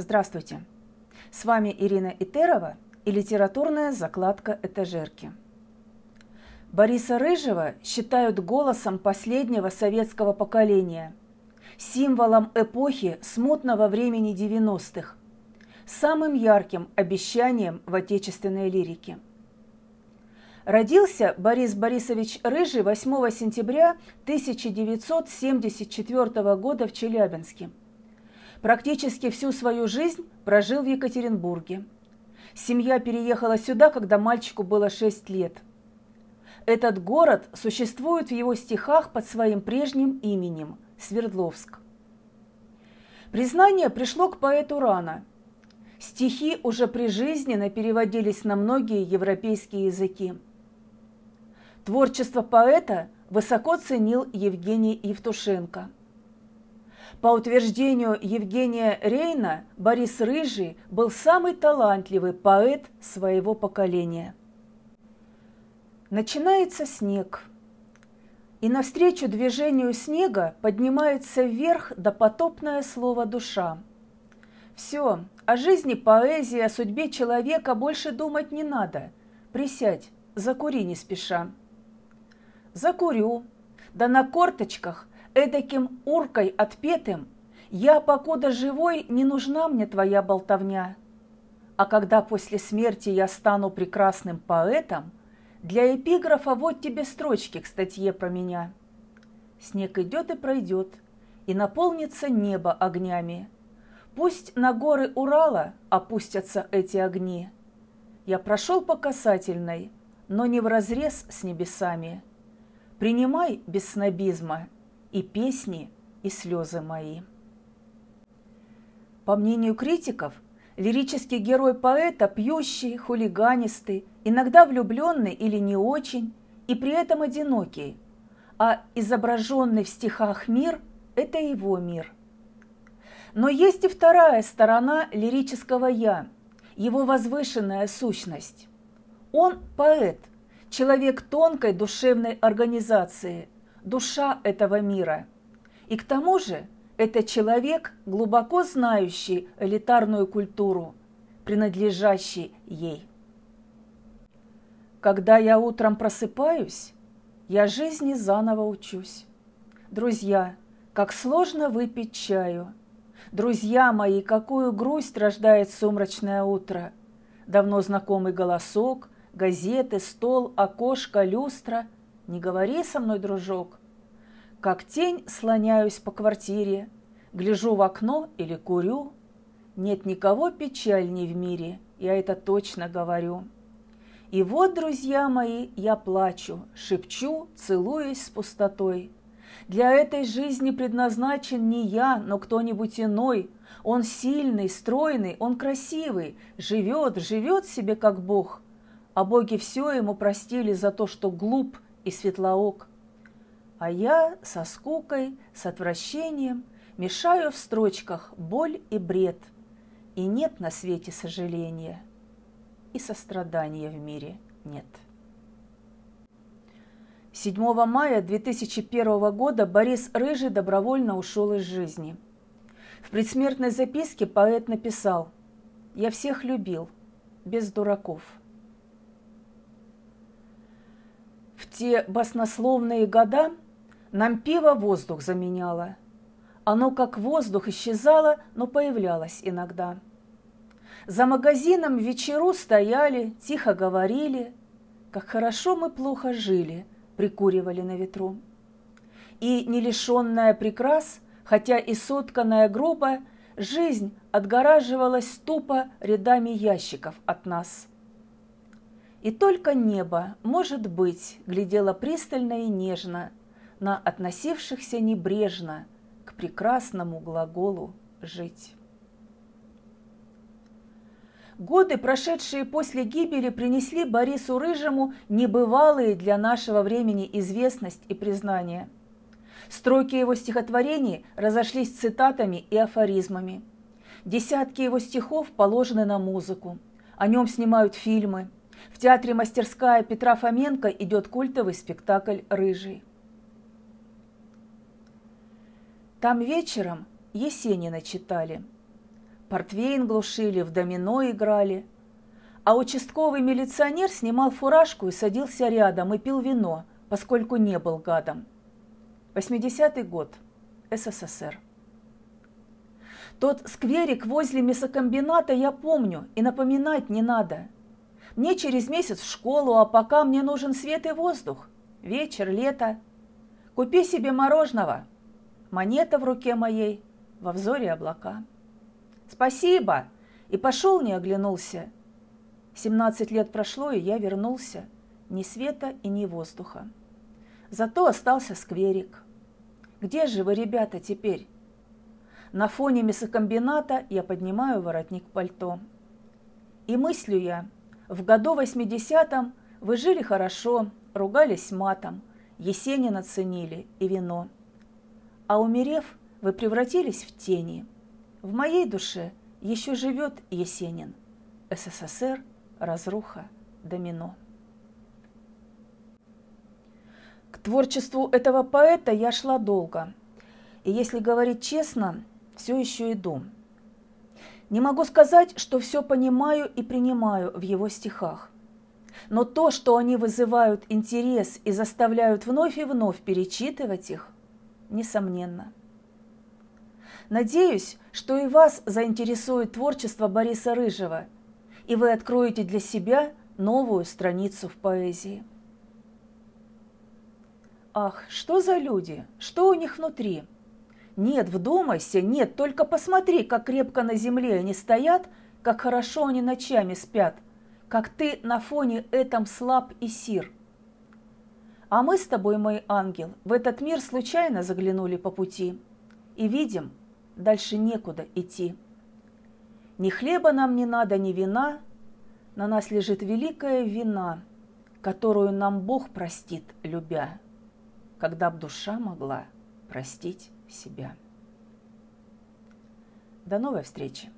Здравствуйте! С вами Ирина Итерова и литературная закладка «Этажерки». Бориса Рыжего считают голосом последнего советского поколения, символом эпохи смутного времени 90-х, самым ярким обещанием в отечественной лирике. Родился Борис Борисович Рыжий 8 сентября 1974 года в Челябинске. Практически всю свою жизнь прожил в Екатеринбурге. Семья переехала сюда, когда мальчику было 6 лет. Этот город существует в его стихах под своим прежним именем – Свердловск. Признание пришло к поэту рано. Стихи уже прижизненно переводились на многие европейские языки. Творчество поэта высоко ценил Евгений Евтушенко. По утверждению Евгения Рейна, Борис Рыжий был самый талантливый поэт своего поколения. Начинается снег, и навстречу движению снега поднимается вверх допотопное слово «душа». Все, о жизни поэзии, о судьбе человека больше думать не надо. Присядь, закури не спеша. Закурю, да на корточках, эдаким уркой отпетым, я, покуда живой, не нужна мне твоя болтовня. А когда после смерти я стану прекрасным поэтом, для эпиграфа вот тебе строчки к статье про меня. Снег идет и пройдет, и наполнится небо огнями – Пусть на горы Урала опустятся эти огни. Я прошел по касательной, но не вразрез с небесами. Принимай без снобизма и песни, и слезы мои. По мнению критиков, лирический герой поэта пьющий, хулиганистый, иногда влюбленный или не очень, и при этом одинокий, а изображенный в стихах мир – это его мир – но есть и вторая сторона лирического «я», его возвышенная сущность. Он поэт, человек тонкой душевной организации, душа этого мира. И к тому же это человек, глубоко знающий элитарную культуру, принадлежащий ей. Когда я утром просыпаюсь, я жизни заново учусь. Друзья, как сложно выпить чаю – Друзья мои, какую грусть рождает сумрачное утро! Давно знакомый голосок, газеты, стол, окошко, люстра. Не говори со мной, дружок. Как тень слоняюсь по квартире, Гляжу в окно или курю. Нет никого печальней в мире, я это точно говорю. И вот, друзья мои, я плачу, шепчу, целуясь с пустотой – для этой жизни предназначен не я, но кто-нибудь иной. Он сильный, стройный, он красивый, живет, живет себе как Бог. А боги все ему простили за то, что глуп и светлоок. А я со скукой, с отвращением мешаю в строчках боль и бред. И нет на свете сожаления, и сострадания в мире нет. 7 мая 2001 года Борис Рыжий добровольно ушел из жизни. В предсмертной записке поэт написал «Я всех любил, без дураков». В те баснословные года нам пиво воздух заменяло. Оно как воздух исчезало, но появлялось иногда. За магазином в вечеру стояли, тихо говорили, как хорошо мы плохо жили – прикуривали на ветру. И не лишенная прикрас, хотя и сотканная грубо, жизнь отгораживалась тупо рядами ящиков от нас. И только небо, может быть, глядело пристально и нежно на относившихся небрежно к прекрасному глаголу «жить». Годы, прошедшие после гибели, принесли Борису Рыжему небывалые для нашего времени известность и признание. Строки его стихотворений разошлись цитатами и афоризмами. Десятки его стихов положены на музыку. О нем снимают фильмы. В театре «Мастерская» Петра Фоменко идет культовый спектакль «Рыжий». Там вечером Есенина читали – портвейн глушили, в домино играли. А участковый милиционер снимал фуражку и садился рядом и пил вино, поскольку не был гадом. 80-й год. СССР. Тот скверик возле мясокомбината я помню, и напоминать не надо. Мне через месяц в школу, а пока мне нужен свет и воздух. Вечер, лето. Купи себе мороженого. Монета в руке моей, во взоре облака. Спасибо! И пошел, не оглянулся. Семнадцать лет прошло, и я вернулся. Ни света и ни воздуха. Зато остался скверик. Где же вы, ребята, теперь? На фоне мясокомбината я поднимаю воротник пальто. И мыслю я, в году восьмидесятом вы жили хорошо, ругались матом, Есенина ценили и вино. А умерев, вы превратились в тени. В моей душе еще живет Есенин. СССР, разруха, домино. К творчеству этого поэта я шла долго. И если говорить честно, все еще иду. Не могу сказать, что все понимаю и принимаю в его стихах. Но то, что они вызывают интерес и заставляют вновь и вновь перечитывать их, несомненно. Надеюсь, что и вас заинтересует творчество Бориса Рыжего, и вы откроете для себя новую страницу в поэзии. Ах, что за люди? Что у них внутри? Нет, вдумайся, нет, только посмотри, как крепко на земле они стоят, как хорошо они ночами спят, как ты на фоне этом слаб и сир. А мы с тобой, мой ангел, в этот мир случайно заглянули по пути и видим, дальше некуда идти. Ни хлеба нам не надо, ни вина, на нас лежит великая вина, которую нам Бог простит, любя, когда б душа могла простить себя. До новой встречи!